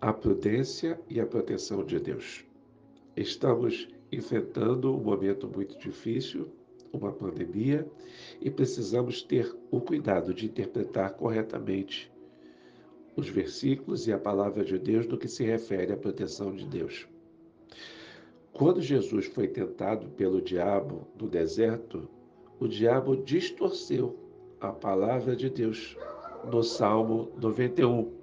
a prudência e a proteção de Deus. Estamos enfrentando um momento muito difícil, uma pandemia, e precisamos ter o cuidado de interpretar corretamente os versículos e a palavra de Deus no que se refere à proteção de Deus. Quando Jesus foi tentado pelo diabo no deserto, o diabo distorceu a palavra de Deus no Salmo 91.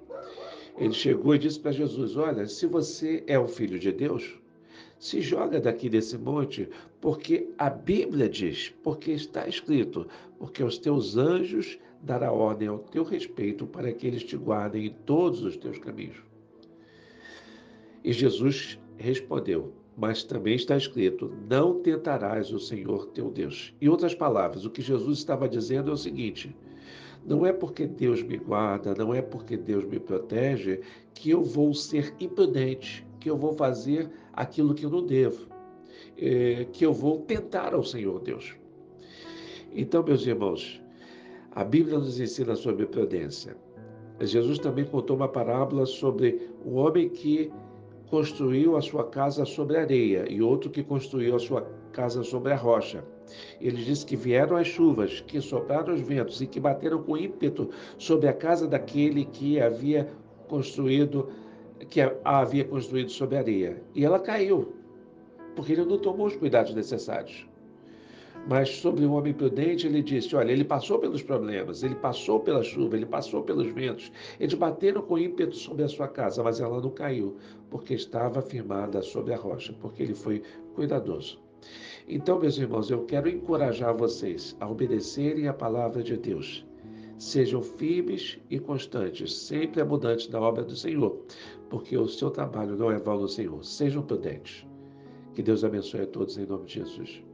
Ele chegou e disse para Jesus: Olha, se você é o filho de Deus, se joga daqui desse monte, porque a Bíblia diz, porque está escrito, porque os teus anjos dará ordem ao teu respeito para que eles te guardem em todos os teus caminhos. E Jesus respondeu: Mas também está escrito: Não tentarás o Senhor teu Deus. Em outras palavras, o que Jesus estava dizendo é o seguinte: não é porque Deus me guarda, não é porque Deus me protege que eu vou ser imprudente, que eu vou fazer aquilo que eu não devo, é, que eu vou tentar ao Senhor Deus. Então, meus irmãos, a Bíblia nos ensina sobre prudência. Jesus também contou uma parábola sobre um homem que construiu a sua casa sobre areia e outro que construiu a sua casa sobre a rocha. Ele diz que vieram as chuvas, que sopraram os ventos e que bateram com ímpeto sobre a casa daquele que havia construído, que a havia construído sobre areia. E ela caiu, porque ele não tomou os cuidados necessários. Mas sobre o homem prudente, ele disse: Olha, ele passou pelos problemas, ele passou pela chuva, ele passou pelos ventos, eles bateram com ímpeto sobre a sua casa, mas ela não caiu, porque estava firmada sobre a rocha, porque ele foi cuidadoso. Então, meus irmãos, eu quero encorajar vocês a obedecerem a palavra de Deus. Sejam firmes e constantes, sempre abundantes na obra do Senhor, porque o seu trabalho não é vão no Senhor. Sejam prudentes. Que Deus abençoe a todos em nome de Jesus.